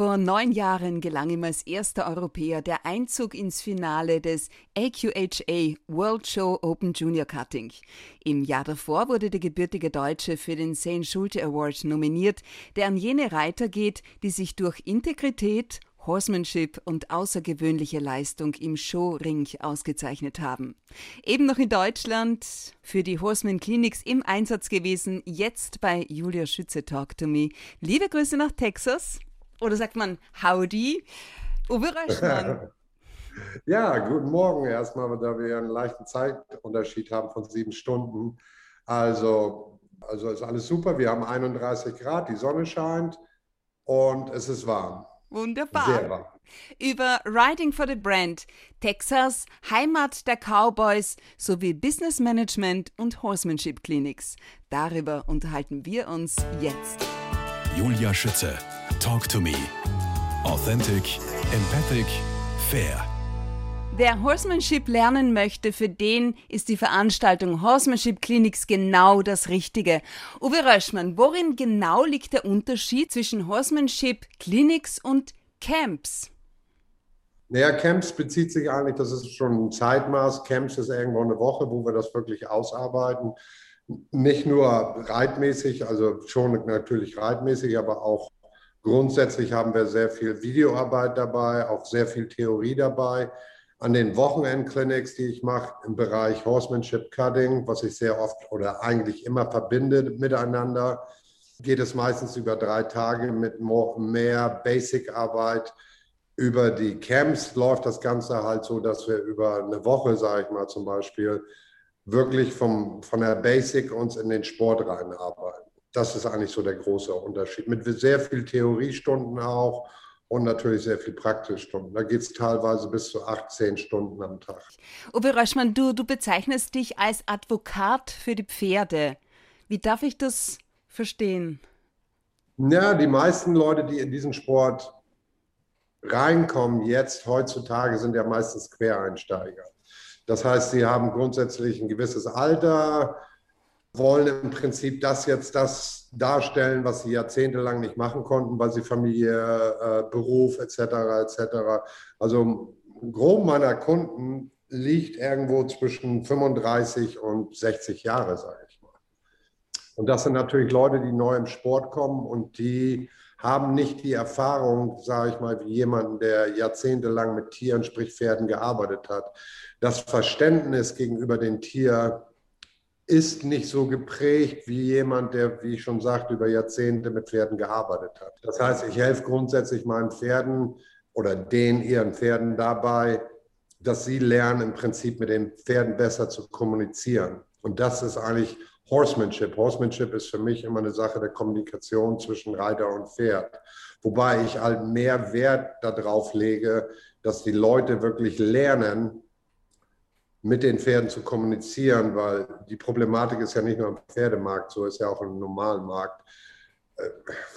Vor neun Jahren gelang ihm als erster Europäer der Einzug ins Finale des AQHA World Show Open Junior Cutting. Im Jahr davor wurde der gebürtige Deutsche für den St. Schulte Award nominiert, der an jene Reiter geht, die sich durch Integrität, Horsemanship und außergewöhnliche Leistung im Showring ausgezeichnet haben. Eben noch in Deutschland für die Horseman Clinics im Einsatz gewesen, jetzt bei Julia Schütze Talk to Me. Liebe Grüße nach Texas. Oder sagt man Howdy? Uwe Reichmann. ja, guten Morgen erstmal, da wir einen leichten Zeitunterschied haben von sieben Stunden. Also, also ist alles super. Wir haben 31 Grad, die Sonne scheint und es ist warm. Wunderbar. Sehr warm. Über Riding for the Brand, Texas, Heimat der Cowboys sowie Business Management und Horsemanship Clinics. Darüber unterhalten wir uns jetzt. Julia Schütze Talk to Me. Authentic, empathic, fair. Wer Horsemanship lernen möchte, für den ist die Veranstaltung Horsemanship Clinics genau das Richtige. Uwe Röschmann, worin genau liegt der Unterschied zwischen Horsemanship Clinics und Camps? Naja, Camps bezieht sich eigentlich, das ist schon ein Zeitmaß. Camps ist irgendwo eine Woche, wo wir das wirklich ausarbeiten. Nicht nur reitmäßig, also schon natürlich reitmäßig, aber auch Grundsätzlich haben wir sehr viel Videoarbeit dabei, auch sehr viel Theorie dabei. An den Wochenendclinics, die ich mache im Bereich Horsemanship Cutting, was ich sehr oft oder eigentlich immer verbinde miteinander, geht es meistens über drei Tage mit mehr Basic-Arbeit. Über die Camps läuft das Ganze halt so, dass wir über eine Woche, sage ich mal zum Beispiel, wirklich vom, von der Basic uns in den Sport reinarbeiten. Das ist eigentlich so der große Unterschied. Mit sehr viel Theoriestunden auch und natürlich sehr viel Praxisstunden. Da geht es teilweise bis zu 18 Stunden am Tag. Uwe Röschmann, du, du bezeichnest dich als Advokat für die Pferde. Wie darf ich das verstehen? Ja, die meisten Leute, die in diesen Sport reinkommen jetzt heutzutage, sind ja meistens Quereinsteiger. Das heißt, sie haben grundsätzlich ein gewisses Alter, wollen im Prinzip das jetzt das darstellen, was sie jahrzehntelang nicht machen konnten, weil sie Familie, äh, Beruf etc. etc. Also grob meiner Kunden liegt irgendwo zwischen 35 und 60 Jahre, sage ich mal. Und das sind natürlich Leute, die neu im Sport kommen und die haben nicht die Erfahrung, sage ich mal, wie jemand, der jahrzehntelang mit Tieren, sprich Pferden, gearbeitet hat. Das Verständnis gegenüber dem Tier ist nicht so geprägt wie jemand, der, wie ich schon sagte, über Jahrzehnte mit Pferden gearbeitet hat. Das heißt, ich helfe grundsätzlich meinen Pferden oder den ihren Pferden dabei, dass sie lernen, im Prinzip mit den Pferden besser zu kommunizieren. Und das ist eigentlich Horsemanship. Horsemanship ist für mich immer eine Sache der Kommunikation zwischen Reiter und Pferd. Wobei ich halt mehr Wert darauf lege, dass die Leute wirklich lernen, mit den Pferden zu kommunizieren, weil die Problematik ist ja nicht nur im Pferdemarkt, so ist ja auch im normalen Markt. Äh,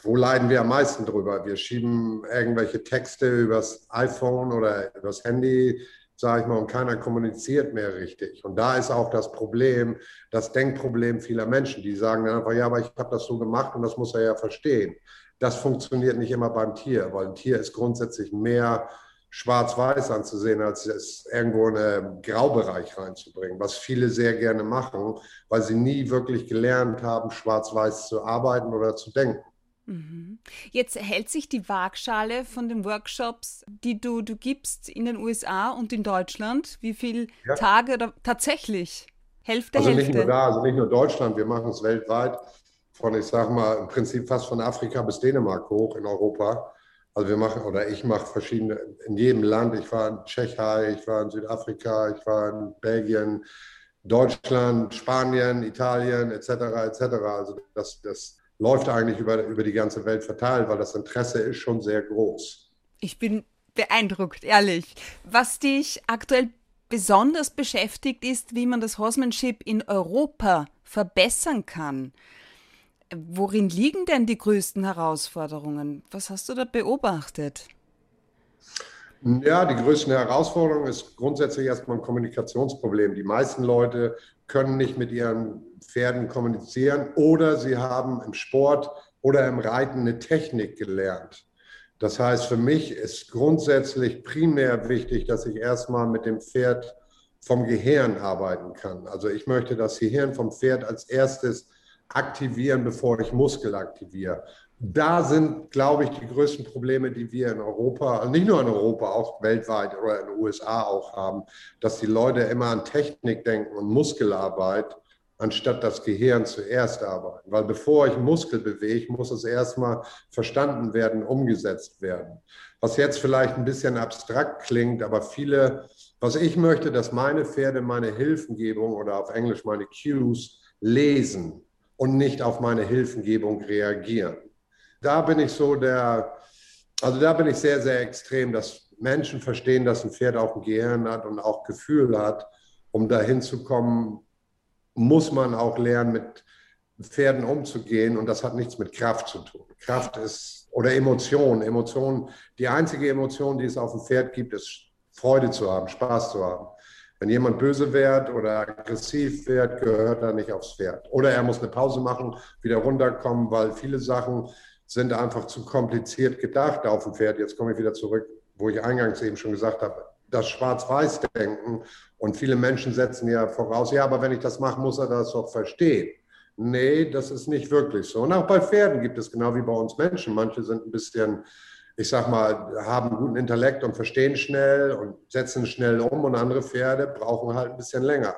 wo leiden wir am meisten drüber? Wir schieben irgendwelche Texte übers iPhone oder übers Handy, sage ich mal, und keiner kommuniziert mehr richtig. Und da ist auch das Problem, das Denkproblem vieler Menschen, die sagen dann einfach, ja, aber ich habe das so gemacht und das muss er ja verstehen. Das funktioniert nicht immer beim Tier, weil ein Tier ist grundsätzlich mehr schwarz-weiß anzusehen, als es irgendwo in einen Graubereich reinzubringen, was viele sehr gerne machen, weil sie nie wirklich gelernt haben, schwarz-weiß zu arbeiten oder zu denken. Mhm. Jetzt hält sich die Waagschale von den Workshops, die du, du gibst in den USA und in Deutschland. Wie viele ja. Tage oder tatsächlich? Hälfte, also Hälfte? nicht nur da, also nicht nur Deutschland, wir machen es weltweit von, ich sage mal, im Prinzip fast von Afrika bis Dänemark hoch in Europa. Also wir machen oder ich mache verschiedene in jedem Land. Ich war in Tschechei, ich war in Südafrika, ich war in Belgien, Deutschland, Spanien, Italien etc. etc. Also das, das läuft eigentlich über, über die ganze Welt verteilt, weil das Interesse ist schon sehr groß. Ich bin beeindruckt, ehrlich. Was dich aktuell besonders beschäftigt, ist, wie man das Horsemanship in Europa verbessern kann. Worin liegen denn die größten Herausforderungen? Was hast du da beobachtet? Ja, die größte Herausforderung ist grundsätzlich erstmal ein Kommunikationsproblem. Die meisten Leute können nicht mit ihren Pferden kommunizieren oder sie haben im Sport oder im Reiten eine Technik gelernt, Das heißt, für mich ist grundsätzlich primär wichtig, dass ich erstmal mit dem Pferd vom Gehirn arbeiten kann. Also ich möchte das Gehirn vom Pferd als erstes aktivieren, bevor ich Muskel aktiviere. Da sind, glaube ich, die größten Probleme, die wir in Europa, also nicht nur in Europa, auch weltweit oder in den USA auch haben, dass die Leute immer an Technik denken und Muskelarbeit, anstatt das Gehirn zuerst arbeiten. Weil bevor ich Muskel bewege, muss es erstmal verstanden werden, umgesetzt werden. Was jetzt vielleicht ein bisschen abstrakt klingt, aber viele, was ich möchte, dass meine Pferde meine Hilfengebung oder auf Englisch meine Cues lesen und nicht auf meine Hilfengebung reagieren. Da bin ich so der, also da bin ich sehr, sehr extrem, dass Menschen verstehen, dass ein Pferd auch ein Gehirn hat und auch Gefühl hat, um dahin zu kommen, muss man auch lernen, mit Pferden umzugehen und das hat nichts mit Kraft zu tun. Kraft ist oder Emotion. Emotion, die einzige Emotion, die es auf dem Pferd gibt, ist Freude zu haben, Spaß zu haben. Wenn jemand böse wird oder aggressiv wird, gehört er nicht aufs Pferd. Oder er muss eine Pause machen, wieder runterkommen, weil viele Sachen sind einfach zu kompliziert gedacht auf dem Pferd. Jetzt komme ich wieder zurück, wo ich eingangs eben schon gesagt habe, das Schwarz-Weiß-Denken. Und viele Menschen setzen ja voraus, ja, aber wenn ich das mache, muss er das doch verstehen. Nee, das ist nicht wirklich so. Und auch bei Pferden gibt es genau wie bei uns Menschen. Manche sind ein bisschen ich sag mal, haben guten Intellekt und verstehen schnell und setzen schnell um und andere Pferde brauchen halt ein bisschen länger.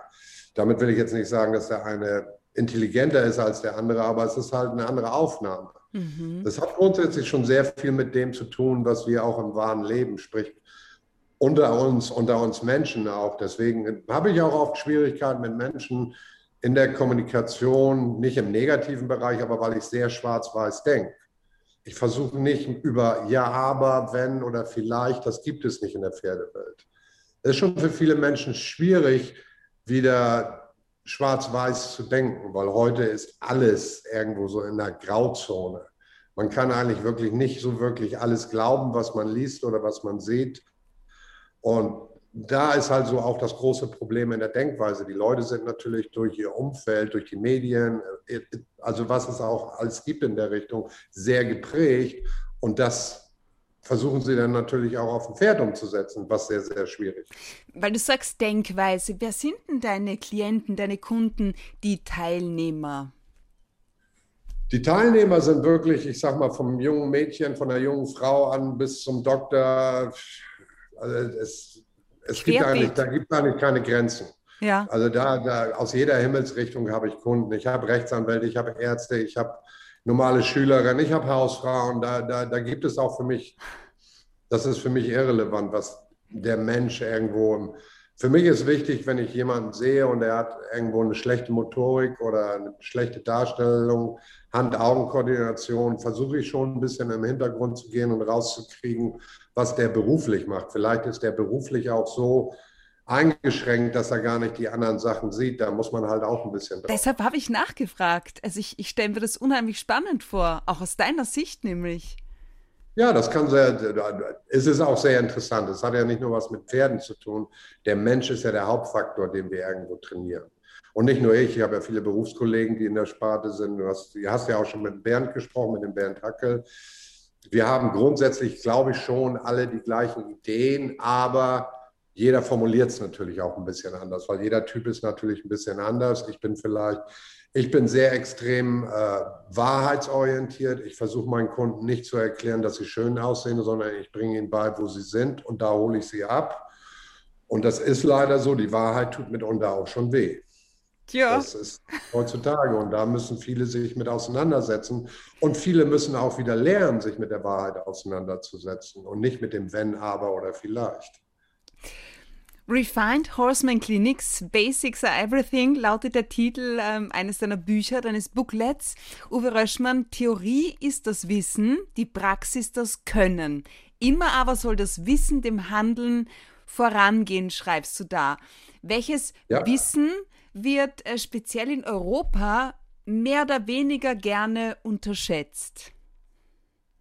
Damit will ich jetzt nicht sagen, dass der eine intelligenter ist als der andere, aber es ist halt eine andere Aufnahme. Mhm. Das hat grundsätzlich schon sehr viel mit dem zu tun, was wir auch im wahren Leben, sprich unter uns, unter uns Menschen auch. Deswegen habe ich auch oft Schwierigkeiten mit Menschen in der Kommunikation, nicht im negativen Bereich, aber weil ich sehr schwarz-weiß denke. Ich versuche nicht über ja, aber, wenn oder vielleicht, das gibt es nicht in der Pferdewelt. Es ist schon für viele Menschen schwierig, wieder schwarz-weiß zu denken, weil heute ist alles irgendwo so in der Grauzone. Man kann eigentlich wirklich nicht so wirklich alles glauben, was man liest oder was man sieht. Und da ist halt so auch das große Problem in der Denkweise. Die Leute sind natürlich durch ihr Umfeld, durch die Medien, äh, also was es auch alles gibt in der Richtung, sehr geprägt. Und das versuchen sie dann natürlich auch auf ein Pferd umzusetzen, was sehr, sehr schwierig ist. Weil du sagst Denkweise, wer sind denn deine Klienten, deine Kunden, die Teilnehmer? Die Teilnehmer sind wirklich, ich sag mal, vom jungen Mädchen, von der jungen Frau an bis zum Doktor. Also es es gibt eigentlich, da gibt eigentlich keine Grenzen. Ja. Also da, da aus jeder Himmelsrichtung habe ich Kunden. Ich habe Rechtsanwälte, ich habe Ärzte, ich habe normale Schülerinnen, ich habe Hausfrauen. Da, da, da gibt es auch für mich, das ist für mich irrelevant, was der Mensch irgendwo. Für mich ist wichtig, wenn ich jemanden sehe und er hat irgendwo eine schlechte Motorik oder eine schlechte Darstellung, Hand-Augen-Koordination, versuche ich schon ein bisschen im Hintergrund zu gehen und rauszukriegen, was der beruflich macht. Vielleicht ist der beruflich auch so eingeschränkt, dass er gar nicht die anderen Sachen sieht. Da muss man halt auch ein bisschen drauf. Deshalb habe ich nachgefragt. Also ich, ich stelle mir das unheimlich spannend vor, auch aus deiner Sicht nämlich. Ja, das kann sehr, es ist auch sehr interessant. Es hat ja nicht nur was mit Pferden zu tun. Der Mensch ist ja der Hauptfaktor, den wir irgendwo trainieren. Und nicht nur ich, ich habe ja viele Berufskollegen, die in der Sparte sind. Du hast, du hast ja auch schon mit Bernd gesprochen, mit dem Bernd Hackel wir haben grundsätzlich, glaube ich, schon alle die gleichen Ideen, aber jeder formuliert es natürlich auch ein bisschen anders, weil jeder Typ ist natürlich ein bisschen anders. Ich bin vielleicht, ich bin sehr extrem äh, wahrheitsorientiert. Ich versuche meinen Kunden nicht zu erklären, dass sie schön aussehen, sondern ich bringe ihnen bei, wo sie sind und da hole ich sie ab. Und das ist leider so, die Wahrheit tut mitunter auch schon weh. Tja. Das ist heutzutage und da müssen viele sich mit auseinandersetzen. Und viele müssen auch wieder lernen, sich mit der Wahrheit auseinanderzusetzen und nicht mit dem Wenn, Aber oder Vielleicht. Refined Horseman Clinics, Basics are Everything lautet der Titel ähm, eines deiner Bücher, deines Booklets. Uwe Röschmann, Theorie ist das Wissen, die Praxis das Können. Immer aber soll das Wissen dem Handeln vorangehen, schreibst du da. Welches ja. Wissen wird äh, speziell in Europa mehr oder weniger gerne unterschätzt?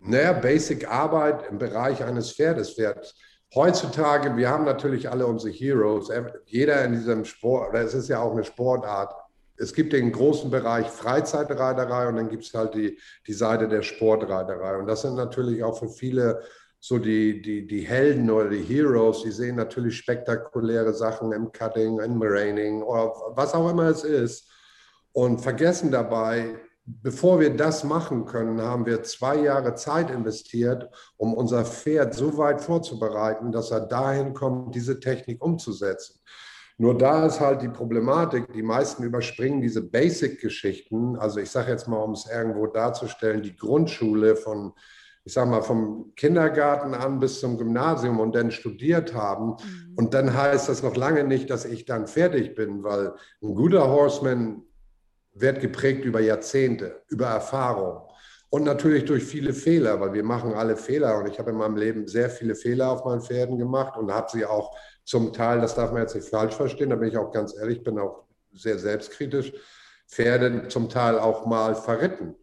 Naja, Basic Arbeit im Bereich eines Pferdes wird heutzutage, wir haben natürlich alle unsere Heroes. Jeder in diesem Sport, oder es ist ja auch eine Sportart, es gibt den großen Bereich Freizeitreiterei und dann gibt es halt die, die Seite der Sportreiterei. Und das sind natürlich auch für viele so die, die, die Helden oder die Heroes, die sehen natürlich spektakuläre Sachen im Cutting, im Maraining oder was auch immer es ist und vergessen dabei, bevor wir das machen können, haben wir zwei Jahre Zeit investiert, um unser Pferd so weit vorzubereiten, dass er dahin kommt, diese Technik umzusetzen. Nur da ist halt die Problematik, die meisten überspringen diese Basic-Geschichten. Also ich sage jetzt mal, um es irgendwo darzustellen, die Grundschule von, ich sage mal, vom Kindergarten an bis zum Gymnasium und dann studiert haben. Mhm. Und dann heißt das noch lange nicht, dass ich dann fertig bin, weil ein guter Horseman wird geprägt über Jahrzehnte, über Erfahrung. Und natürlich durch viele Fehler, weil wir machen alle Fehler. Und ich habe in meinem Leben sehr viele Fehler auf meinen Pferden gemacht und habe sie auch zum Teil, das darf man jetzt nicht falsch verstehen, da bin ich auch ganz ehrlich, bin auch sehr selbstkritisch, Pferde zum Teil auch mal verritten.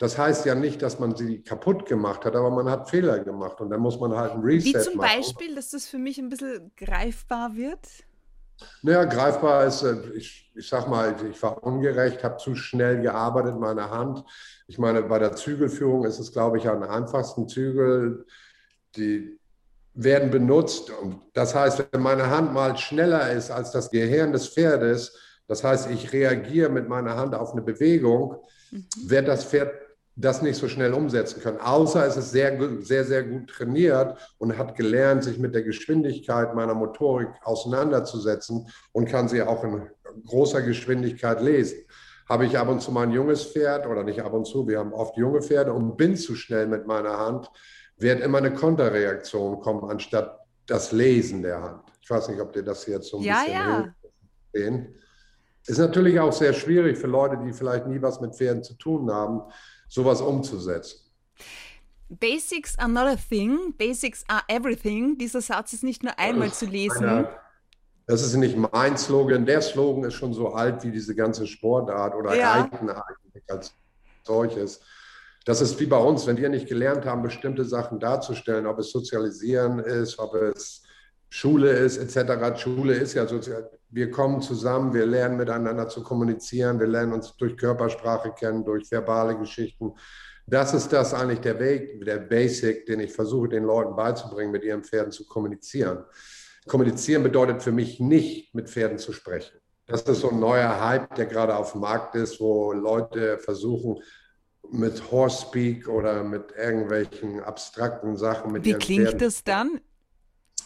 Das heißt ja nicht, dass man sie kaputt gemacht hat, aber man hat Fehler gemacht und dann muss man halt ein Reset machen. Wie zum machen. Beispiel, dass das für mich ein bisschen greifbar wird? Naja, greifbar ist, äh, ich, ich sag mal, ich war ungerecht, habe zu schnell gearbeitet, meine Hand. Ich meine, bei der Zügelführung ist es, glaube ich, am einfachsten Zügel, die werden benutzt. Und das heißt, wenn meine Hand mal schneller ist als das Gehirn des Pferdes, das heißt, ich reagiere mit meiner Hand auf eine Bewegung, mhm. wird das Pferd das nicht so schnell umsetzen können. Außer es ist sehr, sehr, sehr gut trainiert und hat gelernt, sich mit der Geschwindigkeit meiner Motorik auseinanderzusetzen und kann sie auch in großer Geschwindigkeit lesen. Habe ich ab und zu mal ein junges Pferd oder nicht ab und zu, wir haben oft junge Pferde und bin zu schnell mit meiner Hand, wird immer eine Konterreaktion kommen, anstatt das Lesen der Hand. Ich weiß nicht, ob dir das jetzt so ein ja, bisschen ja. sehen. Ist natürlich auch sehr schwierig für Leute, die vielleicht nie was mit Pferden zu tun haben, sowas umzusetzen. Basics are not a thing, Basics are everything. Dieser Satz ist nicht nur einmal zu lesen. Eine, das ist nicht mein Slogan. Der Slogan ist schon so alt wie diese ganze Sportart oder ja. Reiten als solches. Das ist wie bei uns, wenn wir nicht gelernt haben, bestimmte Sachen darzustellen, ob es Sozialisieren ist, ob es Schule ist, etc. Schule ist ja sozial. Wir kommen zusammen, wir lernen miteinander zu kommunizieren, wir lernen uns durch Körpersprache kennen, durch verbale Geschichten. Das ist das eigentlich der Weg, der Basic, den ich versuche, den Leuten beizubringen, mit ihren Pferden zu kommunizieren. Kommunizieren bedeutet für mich nicht, mit Pferden zu sprechen. Das ist so ein neuer Hype, der gerade auf dem Markt ist, wo Leute versuchen, mit Horse Speak oder mit irgendwelchen abstrakten Sachen mit Wie klingt Pferden. das dann?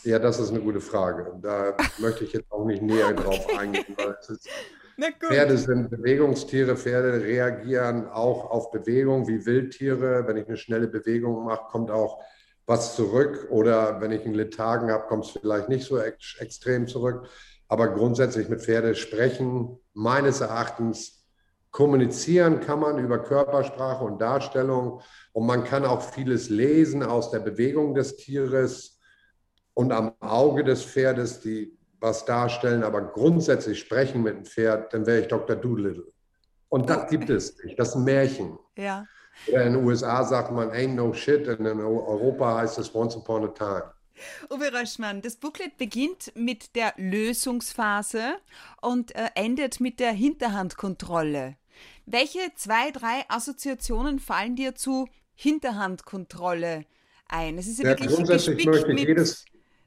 Ja, das ist eine gute Frage. Da möchte ich jetzt auch nicht näher drauf eingehen, weil ist, Pferde sind Bewegungstiere. Pferde reagieren auch auf Bewegung wie Wildtiere. Wenn ich eine schnelle Bewegung mache, kommt auch was zurück. Oder wenn ich einen Lethargen habe, kommt es vielleicht nicht so ex extrem zurück. Aber grundsätzlich mit Pferde sprechen, meines Erachtens kommunizieren kann man über Körpersprache und Darstellung. Und man kann auch vieles lesen aus der Bewegung des Tieres und am Auge des Pferdes, die was darstellen, aber grundsätzlich sprechen mit dem Pferd, dann wäre ich Dr. Doolittle. Und das gibt es nicht. Das ist ein Märchen. Ja. in den USA sagt man ain't no shit und in Europa heißt es once upon a time. Uwe Röschmann, das Booklet beginnt mit der Lösungsphase und äh, endet mit der Hinterhandkontrolle. Welche zwei, drei Assoziationen fallen dir zu Hinterhandkontrolle ein? Es ist ja, ja wirklich grundsätzlich möchte ich jedes,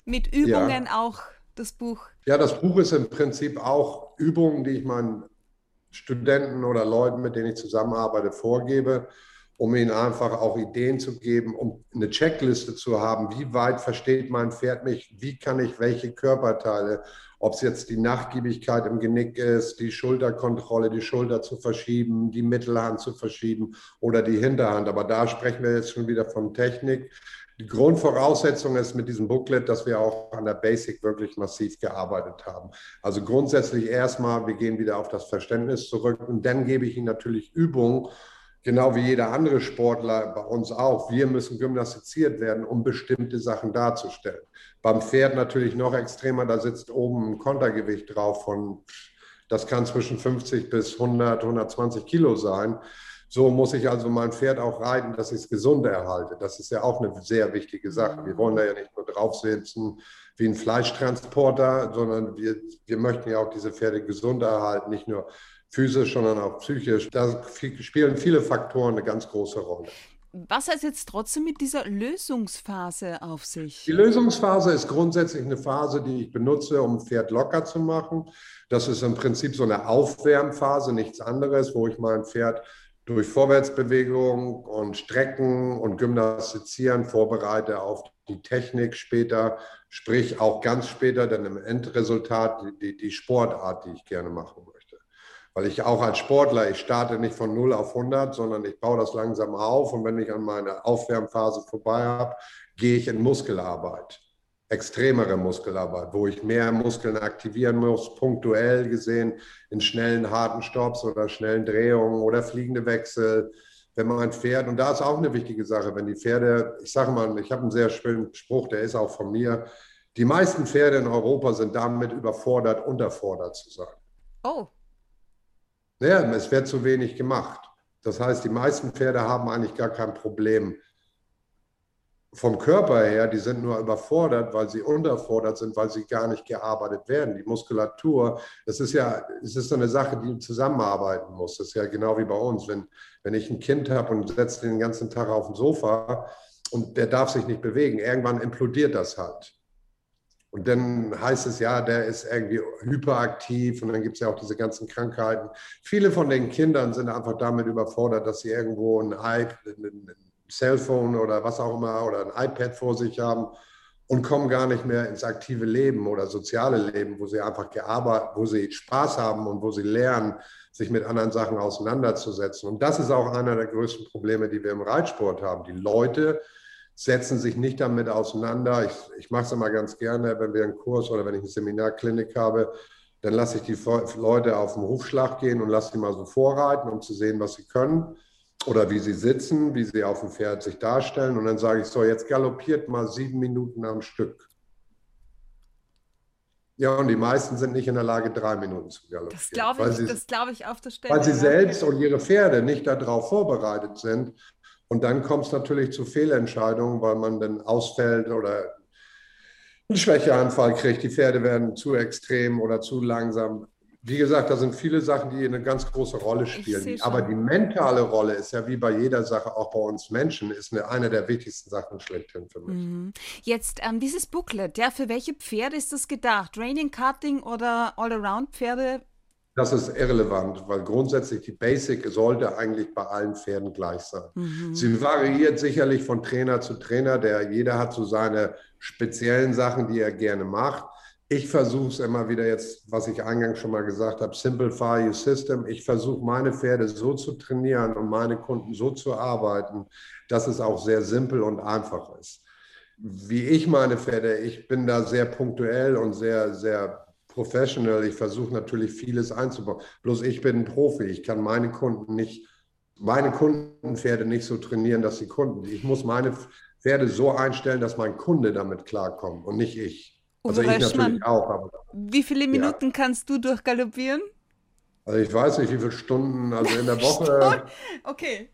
mit Übungen ja. auch das Buch? Ja, das Buch ist im Prinzip auch Übungen, die ich meinen Studenten oder Leuten, mit denen ich zusammenarbeite, vorgebe, um ihnen einfach auch Ideen zu geben, um eine Checkliste zu haben, wie weit versteht mein Pferd mich, wie kann ich welche Körperteile, ob es jetzt die Nachgiebigkeit im Genick ist, die Schulterkontrolle, die Schulter zu verschieben, die Mittelhand zu verschieben oder die Hinterhand. Aber da sprechen wir jetzt schon wieder von Technik. Die Grundvoraussetzung ist mit diesem Booklet, dass wir auch an der Basic wirklich massiv gearbeitet haben. Also grundsätzlich erstmal, wir gehen wieder auf das Verständnis zurück und dann gebe ich Ihnen natürlich Übungen, genau wie jeder andere Sportler bei uns auch. Wir müssen gymnastiziert werden, um bestimmte Sachen darzustellen. Beim Pferd natürlich noch extremer, da sitzt oben ein Kontergewicht drauf von, das kann zwischen 50 bis 100, 120 Kilo sein. So muss ich also mein Pferd auch reiten, dass ich es gesund erhalte. Das ist ja auch eine sehr wichtige Sache. Wir wollen da ja nicht nur draufsitzen wie ein Fleischtransporter, sondern wir, wir möchten ja auch diese Pferde gesund erhalten, nicht nur physisch, sondern auch psychisch. Da spielen viele Faktoren eine ganz große Rolle. Was hat jetzt trotzdem mit dieser Lösungsphase auf sich? Die Lösungsphase ist grundsätzlich eine Phase, die ich benutze, um ein Pferd locker zu machen. Das ist im Prinzip so eine Aufwärmphase, nichts anderes, wo ich mein Pferd durch Vorwärtsbewegung und Strecken und Gymnastizieren vorbereite auf die Technik später, sprich auch ganz später dann im Endresultat die, die Sportart, die ich gerne machen möchte. Weil ich auch als Sportler, ich starte nicht von 0 auf 100, sondern ich baue das langsam auf und wenn ich an meiner Aufwärmphase vorbei habe, gehe ich in Muskelarbeit extremere Muskelarbeit, wo ich mehr Muskeln aktivieren muss, punktuell gesehen in schnellen, harten Stops oder schnellen Drehungen oder fliegende Wechsel. Wenn man ein Pferd, und da ist auch eine wichtige Sache, wenn die Pferde, ich sage mal, ich habe einen sehr schönen Spruch, der ist auch von mir, die meisten Pferde in Europa sind damit überfordert, unterfordert zu sein. Oh. Ja, es wird zu wenig gemacht. Das heißt, die meisten Pferde haben eigentlich gar kein Problem, vom Körper her, die sind nur überfordert, weil sie unterfordert sind, weil sie gar nicht gearbeitet werden. Die Muskulatur, das ist ja, es ist so eine Sache, die zusammenarbeiten muss. Das ist ja genau wie bei uns. Wenn, wenn ich ein Kind habe und setze den ganzen Tag auf dem Sofa und der darf sich nicht bewegen, irgendwann implodiert das halt. Und dann heißt es ja, der ist irgendwie hyperaktiv und dann gibt es ja auch diese ganzen Krankheiten. Viele von den Kindern sind einfach damit überfordert, dass sie irgendwo ein iPad, Cellphone oder was auch immer oder ein iPad vor sich haben und kommen gar nicht mehr ins aktive Leben oder soziale Leben, wo sie einfach gearbeitet, wo sie Spaß haben und wo sie lernen, sich mit anderen Sachen auseinanderzusetzen. Und das ist auch einer der größten Probleme, die wir im Reitsport haben. Die Leute setzen sich nicht damit auseinander. Ich, ich mache es immer ganz gerne, wenn wir einen Kurs oder wenn ich eine Seminarklinik habe, dann lasse ich die Leute auf den Hufschlag gehen und lasse die mal so vorreiten, um zu sehen, was sie können oder wie sie sitzen, wie sie auf dem Pferd sich darstellen. Und dann sage ich so, jetzt galoppiert mal sieben Minuten am Stück. Ja, und die meisten sind nicht in der Lage, drei Minuten zu galoppieren. Das glaube ich, glaub ich auf der Stelle. Weil sie selbst und ihre Pferde nicht darauf vorbereitet sind. Und dann kommt es natürlich zu Fehlentscheidungen, weil man dann ausfällt oder einen Schwächeanfall kriegt. Die Pferde werden zu extrem oder zu langsam. Wie gesagt, da sind viele Sachen, die eine ganz große Rolle spielen. Aber die mentale Rolle ist ja wie bei jeder Sache, auch bei uns Menschen, ist eine, eine der wichtigsten Sachen schlechthin für mich. Mhm. Jetzt ähm, dieses Booklet, ja, für welche Pferde ist das gedacht? Training, Cutting oder All-Around-Pferde? Das ist irrelevant, weil grundsätzlich die Basic sollte eigentlich bei allen Pferden gleich sein. Mhm. Sie variiert sicherlich von Trainer zu Trainer, der jeder hat so seine speziellen Sachen, die er gerne macht ich versuche es immer wieder jetzt, was ich eingangs schon mal gesagt habe, simplify your system. Ich versuche meine Pferde so zu trainieren und meine Kunden so zu arbeiten, dass es auch sehr simpel und einfach ist. Wie ich meine Pferde, ich bin da sehr punktuell und sehr, sehr professional. Ich versuche natürlich vieles einzubauen. Bloß ich bin ein Profi. Ich kann meine Kunden nicht, meine Kundenpferde nicht so trainieren, dass sie Kunden. Ich muss meine Pferde so einstellen, dass mein Kunde damit klarkommt und nicht ich. Also ich natürlich auch. Aber, wie viele Minuten ja. kannst du durchgaloppieren? Also ich weiß nicht, wie viele Stunden, also in der Woche. okay.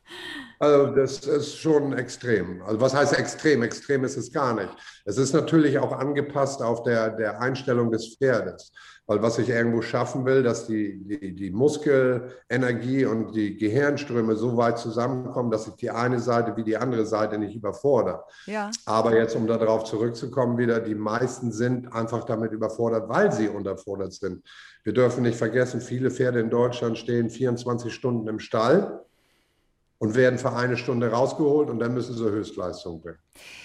also das ist schon extrem. Also was heißt extrem? Extrem ist es gar nicht. Es ist natürlich auch angepasst auf der, der Einstellung des Pferdes. Weil was ich irgendwo schaffen will, dass die, die, die Muskelenergie und die Gehirnströme so weit zusammenkommen, dass ich die eine Seite wie die andere Seite nicht überfordere. Ja. Aber jetzt, um darauf zurückzukommen, wieder, die meisten sind einfach damit überfordert, weil sie unterfordert sind. Wir dürfen nicht vergessen, viele Pferde in Deutschland stehen 24 Stunden im Stall und werden für eine Stunde rausgeholt und dann müssen sie Höchstleistung bringen.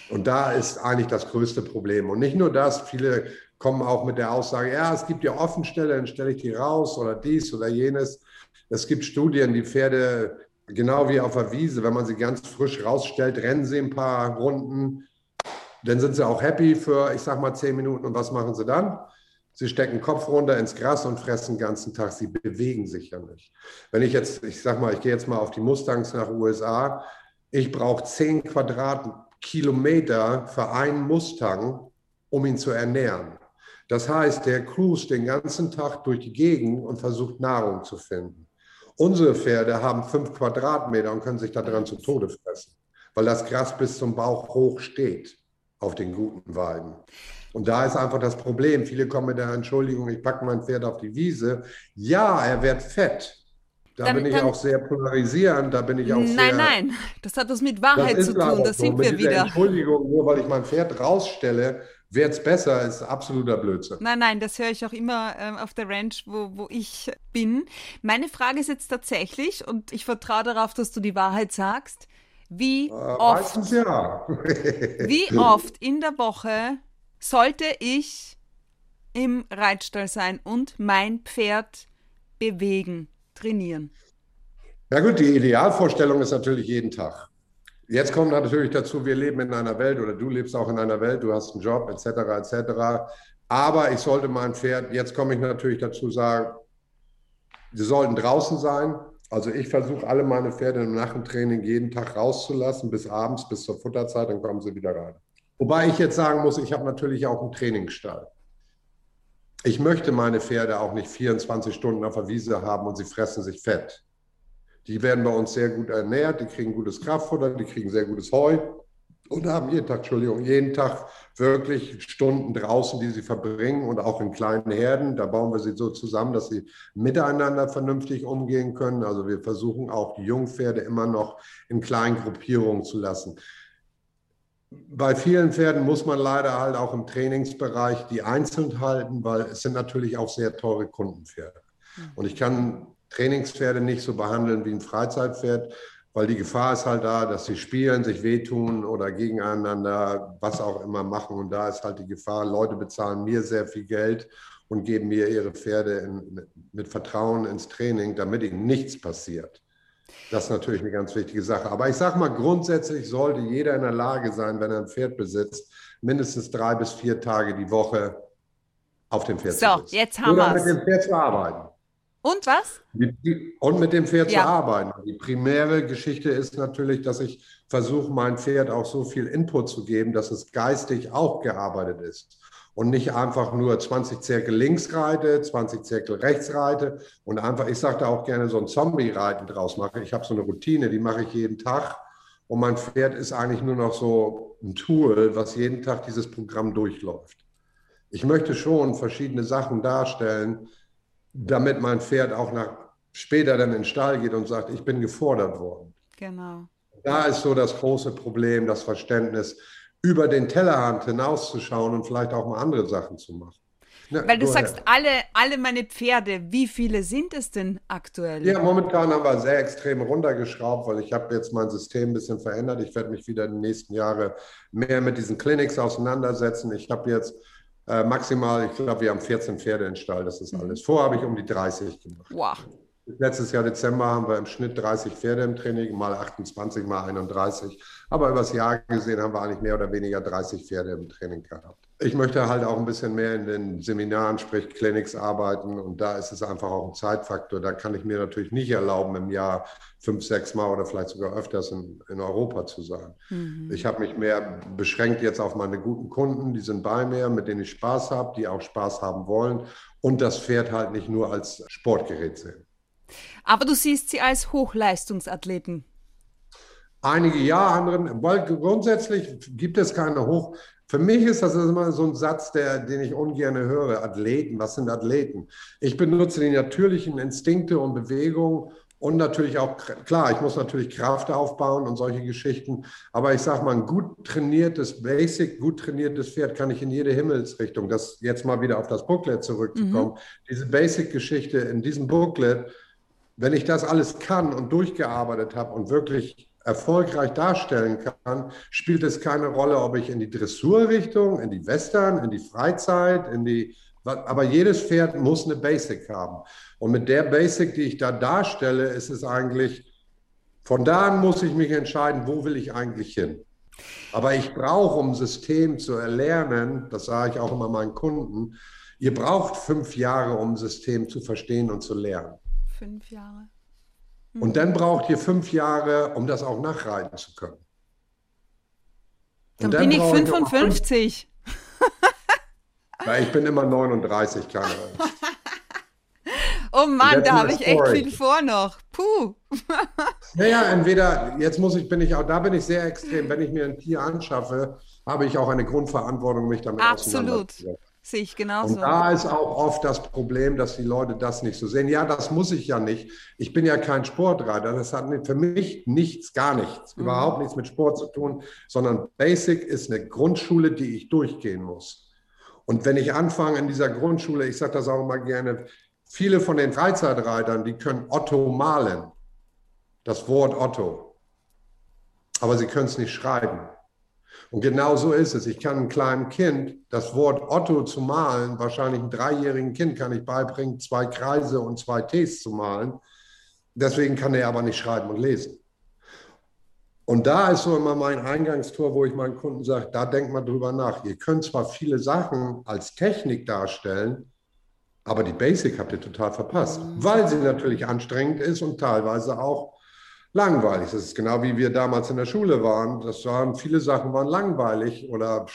Und da ist eigentlich das größte Problem. Und nicht nur das, viele kommen auch mit der Aussage, ja, es gibt ja Offenstelle, dann stelle ich die raus oder dies oder jenes. Es gibt Studien, die Pferde, genau wie auf der Wiese, wenn man sie ganz frisch rausstellt, rennen sie ein paar Runden, dann sind sie auch happy für, ich sag mal, zehn Minuten. Und was machen sie dann? Sie stecken Kopf runter ins Gras und fressen den ganzen Tag. Sie bewegen sich ja nicht. Wenn ich jetzt, ich sag mal, ich gehe jetzt mal auf die Mustangs nach USA, ich brauche zehn Quadratkilometer für einen Mustang, um ihn zu ernähren. Das heißt, der cruist den ganzen Tag durch die Gegend und versucht Nahrung zu finden. Unsere Pferde haben fünf Quadratmeter und können sich daran zu Tode fressen, weil das Gras bis zum Bauch hoch steht auf den guten Weiden. Und da ist einfach das Problem. Viele kommen mit der Entschuldigung, ich packe mein Pferd auf die Wiese. Ja, er wird fett. Da dann, bin ich dann, auch sehr polarisierend, da bin ich auch nein, sehr... Nein, nein, das hat was mit Wahrheit zu tun, da sind wir wieder. Entschuldigung, nur weil ich mein Pferd rausstelle, wird es besser, ist absoluter Blödsinn. Nein, nein, das höre ich auch immer ähm, auf der Ranch, wo, wo ich bin. Meine Frage ist jetzt tatsächlich, und ich vertraue darauf, dass du die Wahrheit sagst, wie äh, oft, ja. wie oft in der Woche sollte ich im Reitstall sein und mein Pferd bewegen? trainieren? Ja gut, die Idealvorstellung ist natürlich jeden Tag. Jetzt kommt natürlich dazu, wir leben in einer Welt oder du lebst auch in einer Welt, du hast einen Job etc. etc. Aber ich sollte mein Pferd, jetzt komme ich natürlich dazu sagen, sie sollten draußen sein. Also ich versuche alle meine Pferde nach dem Training jeden Tag rauszulassen, bis abends, bis zur Futterzeit, dann kommen sie wieder rein. Wobei ich jetzt sagen muss, ich habe natürlich auch einen Trainingsstall. Ich möchte meine Pferde auch nicht 24 Stunden auf der Wiese haben und sie fressen sich fett. Die werden bei uns sehr gut ernährt, die kriegen gutes Kraftfutter, die kriegen sehr gutes Heu und haben jeden Tag, Entschuldigung, jeden Tag wirklich Stunden draußen, die sie verbringen und auch in kleinen Herden. Da bauen wir sie so zusammen, dass sie miteinander vernünftig umgehen können. Also wir versuchen auch die Jungpferde immer noch in kleinen Gruppierungen zu lassen bei vielen Pferden muss man leider halt auch im Trainingsbereich die einzeln halten, weil es sind natürlich auch sehr teure Kundenpferde. Mhm. Und ich kann Trainingspferde nicht so behandeln wie ein Freizeitpferd, weil die Gefahr ist halt da, dass sie spielen, sich wehtun oder gegeneinander was auch immer machen. Und da ist halt die Gefahr, Leute bezahlen mir sehr viel Geld und geben mir ihre Pferde in, mit Vertrauen ins Training, damit ihnen nichts passiert. Das ist natürlich eine ganz wichtige Sache. Aber ich sage mal, grundsätzlich sollte jeder in der Lage sein, wenn er ein Pferd besitzt, mindestens drei bis vier Tage die Woche auf dem Pferd so, zu sitzen. So, jetzt haben wir es. mit dem Pferd zu arbeiten. Und was? Und mit dem Pferd ja. zu arbeiten. Die primäre Geschichte ist natürlich, dass ich versuche, mein Pferd auch so viel Input zu geben, dass es geistig auch gearbeitet ist und nicht einfach nur 20 Zirkel links reite, 20 Zirkel rechts reite und einfach, ich sage da auch gerne so ein Zombie-Reiten draus mache. Ich habe so eine Routine, die mache ich jeden Tag und mein Pferd ist eigentlich nur noch so ein Tool, was jeden Tag dieses Programm durchläuft. Ich möchte schon verschiedene Sachen darstellen, damit mein Pferd auch nach später dann in den Stall geht und sagt, ich bin gefordert worden. Genau. Da ist so das große Problem, das Verständnis, über den Tellerrand hinauszuschauen und vielleicht auch mal andere Sachen zu machen. Na, Weil du sagst, alle, alle meine Pferde, wie viele sind es denn aktuell? Ja, momentan haben wir sehr extrem runtergeschraubt, weil ich habe jetzt mein System ein bisschen verändert. Ich werde mich wieder in den nächsten Jahren mehr mit diesen Clinics auseinandersetzen. Ich habe jetzt äh, maximal, ich glaube, wir haben 14 Pferde in Stall, das ist mhm. alles. Vorher habe ich um die 30 gemacht. Wow. Letztes Jahr Dezember haben wir im Schnitt 30 Pferde im Training, mal 28, mal 31. Aber übers Jahr gesehen haben wir eigentlich mehr oder weniger 30 Pferde im Training gehabt. Ich möchte halt auch ein bisschen mehr in den Seminaren, sprich Clinics arbeiten. Und da ist es einfach auch ein Zeitfaktor. Da kann ich mir natürlich nicht erlauben, im Jahr fünf, sechs Mal oder vielleicht sogar öfters in, in Europa zu sein. Mhm. Ich habe mich mehr beschränkt jetzt auf meine guten Kunden, die sind bei mir, mit denen ich Spaß habe, die auch Spaß haben wollen und das Pferd halt nicht nur als Sportgerät sehen. Aber du siehst sie als Hochleistungsathleten. Einige ja, anderen, weil grundsätzlich gibt es keine Hoch. Für mich ist das immer so ein Satz, der, den ich ungern höre. Athleten, was sind Athleten? Ich benutze die natürlichen Instinkte und Bewegungen und natürlich auch, klar, ich muss natürlich Kraft aufbauen und solche Geschichten. Aber ich sage mal, ein gut trainiertes Basic, gut trainiertes Pferd kann ich in jede Himmelsrichtung. Das jetzt mal wieder auf das Booklet zurückzukommen. Mhm. Diese Basic-Geschichte in diesem Booklet wenn ich das alles kann und durchgearbeitet habe und wirklich erfolgreich darstellen kann, spielt es keine Rolle, ob ich in die Dressurrichtung, in die Western, in die Freizeit, in die, aber jedes Pferd muss eine Basic haben. Und mit der Basic, die ich da darstelle, ist es eigentlich, von da an muss ich mich entscheiden, wo will ich eigentlich hin. Aber ich brauche, um System zu erlernen, das sage ich auch immer meinen Kunden, ihr braucht fünf Jahre, um System zu verstehen und zu lernen. Fünf Jahre. Und dann braucht ihr fünf Jahre, um das auch nachreiten zu können. Dann, dann bin ich 55. Ich ja, ich bin immer 39, keine Ahnung. oh Mann, da habe ich echt viel vor noch. Puh. naja, entweder, jetzt muss ich, bin ich auch, da bin ich sehr extrem. Wenn ich mir ein Tier anschaffe, habe ich auch eine Grundverantwortung, mich damit Absolut. Sehe ich genauso. Und da ist auch oft das Problem, dass die Leute das nicht so sehen. Ja, das muss ich ja nicht. Ich bin ja kein Sportreiter. Das hat für mich nichts, gar nichts, mhm. überhaupt nichts mit Sport zu tun, sondern Basic ist eine Grundschule, die ich durchgehen muss. Und wenn ich anfange in dieser Grundschule, ich sage das auch immer gerne, viele von den Freizeitreitern, die können Otto malen. Das Wort Otto. Aber sie können es nicht schreiben. Und genau so ist es. Ich kann einem kleinen Kind das Wort Otto zu malen, wahrscheinlich einem dreijährigen Kind kann ich beibringen, zwei Kreise und zwei Ts zu malen. Deswegen kann er aber nicht schreiben und lesen. Und da ist so immer mein Eingangstor, wo ich meinen Kunden sage, da denkt mal drüber nach. Ihr könnt zwar viele Sachen als Technik darstellen, aber die Basic habt ihr total verpasst, weil sie natürlich anstrengend ist und teilweise auch langweilig. Das ist genau wie wir damals in der Schule waren. Das waren viele Sachen waren langweilig oder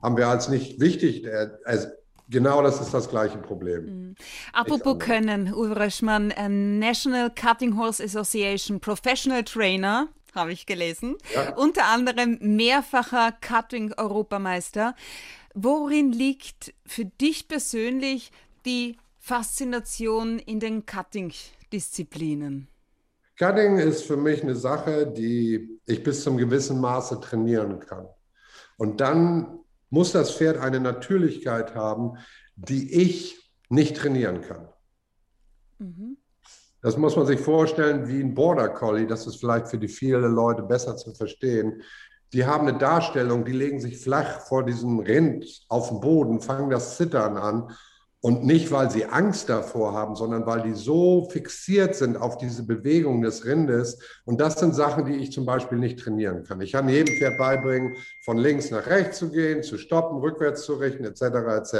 haben wir als nicht wichtig. Also genau das ist das gleiche Problem. Mhm. Apropos Können, Uwe Röschmann, äh, National Cutting Horse Association Professional Trainer habe ich gelesen. Ja. Unter anderem mehrfacher Cutting-Europameister. Worin liegt für dich persönlich die Faszination in den Cutting-Disziplinen? Cutting ist für mich eine Sache, die ich bis zum gewissen Maße trainieren kann. Und dann muss das Pferd eine Natürlichkeit haben, die ich nicht trainieren kann. Mhm. Das muss man sich vorstellen wie ein Border Collie. Das ist vielleicht für die vielen Leute besser zu verstehen. Die haben eine Darstellung, die legen sich flach vor diesem Rind auf den Boden, fangen das Zittern an und nicht, weil sie Angst davor haben, sondern weil die so fixiert sind auf diese Bewegung des Rindes. Und das sind Sachen, die ich zum Beispiel nicht trainieren kann. Ich kann jedem Pferd beibringen, von links nach rechts zu gehen, zu stoppen, rückwärts zu richten, etc. etc.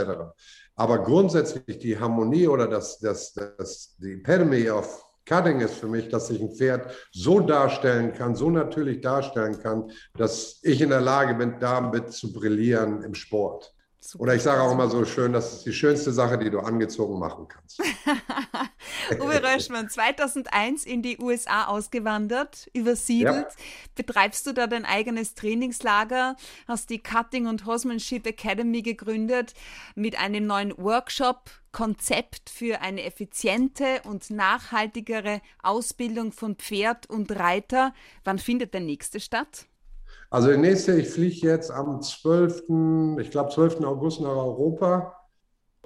Aber grundsätzlich die Harmonie oder das, das, das, die Epitome of Cutting ist für mich, dass ich ein Pferd so darstellen kann, so natürlich darstellen kann, dass ich in der Lage bin, damit zu brillieren im Sport. Super. Oder ich sage auch immer so schön, das ist die schönste Sache, die du angezogen machen kannst. Uwe Röschmann, 2001 in die USA ausgewandert, übersiedelt. Ja. Betreibst du da dein eigenes Trainingslager, hast die Cutting und Horsemanship Academy gegründet mit einem neuen Workshop, Konzept für eine effiziente und nachhaltigere Ausbildung von Pferd und Reiter. Wann findet der nächste statt? Also der nächste, ich fliege jetzt am 12., ich glaube 12. August nach Europa.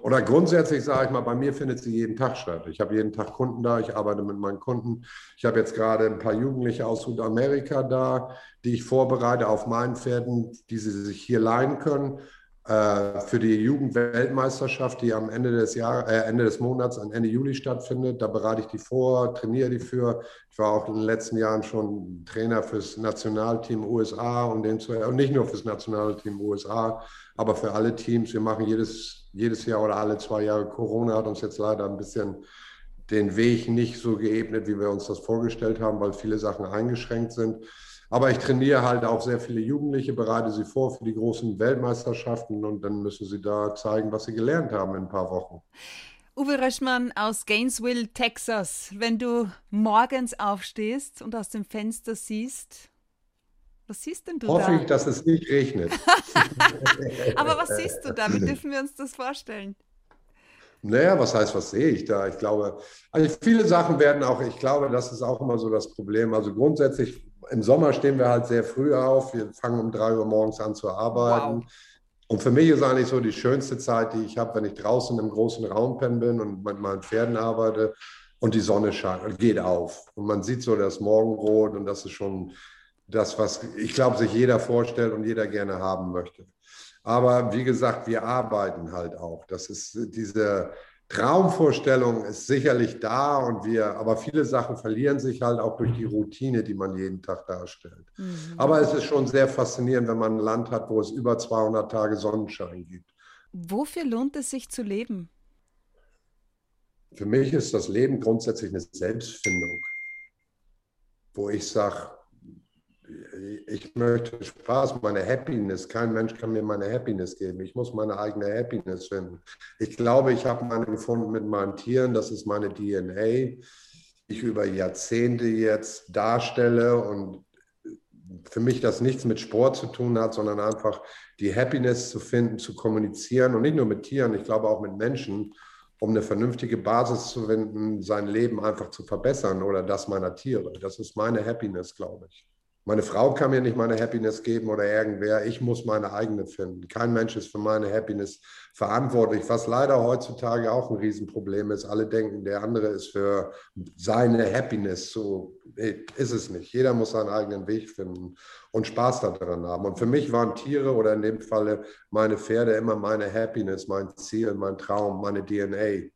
Oder grundsätzlich sage ich mal, bei mir findet sie jeden Tag statt. Ich habe jeden Tag Kunden da, ich arbeite mit meinen Kunden. Ich habe jetzt gerade ein paar Jugendliche aus Südamerika da, die ich vorbereite auf meinen Pferden, die sie sich hier leihen können. Äh, für die Jugendweltmeisterschaft, die am Ende des, Jahr, äh, Ende des Monats, Ende Juli stattfindet. Da bereite ich die vor, trainiere die für. Ich war auch in den letzten Jahren schon Trainer fürs Nationalteam USA und, den nicht nur fürs Nationalteam USA, aber für alle Teams. Wir machen jedes, jedes Jahr oder alle zwei Jahre. Corona hat uns jetzt leider ein bisschen den Weg nicht so geebnet, wie wir uns das vorgestellt haben, weil viele Sachen eingeschränkt sind. Aber ich trainiere halt auch sehr viele Jugendliche, bereite sie vor für die großen Weltmeisterschaften und dann müssen sie da zeigen, was sie gelernt haben in ein paar Wochen. Uwe Röschmann aus Gainesville, Texas. Wenn du morgens aufstehst und aus dem Fenster siehst, was siehst denn du Hoffe da? Hoffe ich, dass es nicht regnet. Aber was siehst du da? Wie dürfen wir uns das vorstellen? Naja, was heißt, was sehe ich da? Ich glaube, also viele Sachen werden auch, ich glaube, das ist auch immer so das Problem. Also grundsätzlich im Sommer stehen wir halt sehr früh auf. Wir fangen um drei Uhr morgens an zu arbeiten. Wow. Und für mich ist eigentlich so die schönste Zeit, die ich habe, wenn ich draußen im großen Raumpen bin und mit meinen Pferden arbeite und die Sonne scheint und geht auf. Und man sieht so das Morgenrot und das ist schon das, was ich glaube, sich jeder vorstellt und jeder gerne haben möchte. Aber wie gesagt, wir arbeiten halt auch. Das ist diese, Traumvorstellung ist sicherlich da und wir, aber viele Sachen verlieren sich halt auch durch die Routine, die man jeden Tag darstellt. Mhm. Aber es ist schon sehr faszinierend, wenn man ein Land hat, wo es über 200 Tage Sonnenschein gibt. Wofür lohnt es sich zu leben? Für mich ist das Leben grundsätzlich eine Selbstfindung, wo ich sage, ich möchte Spaß, meine Happiness. Kein Mensch kann mir meine Happiness geben. Ich muss meine eigene Happiness finden. Ich glaube, ich habe meine gefunden mit meinen Tieren. Das ist meine DNA. ich über Jahrzehnte jetzt darstelle und für mich das nichts mit Sport zu tun hat, sondern einfach die Happiness zu finden, zu kommunizieren und nicht nur mit Tieren, ich glaube auch mit Menschen, um eine vernünftige Basis zu finden, sein Leben einfach zu verbessern oder das meiner Tiere. Das ist meine Happiness, glaube ich. Meine Frau kann mir nicht meine Happiness geben oder irgendwer. Ich muss meine eigene finden. Kein Mensch ist für meine Happiness verantwortlich, was leider heutzutage auch ein Riesenproblem ist. Alle denken, der andere ist für seine Happiness. So ist es nicht. Jeder muss seinen eigenen Weg finden und Spaß daran haben. Und für mich waren Tiere oder in dem Falle meine Pferde immer meine Happiness, mein Ziel, mein Traum, meine DNA.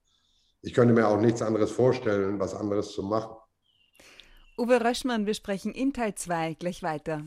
Ich könnte mir auch nichts anderes vorstellen, was anderes zu machen. Uwe Röschmann, wir sprechen in Teil 2 gleich weiter.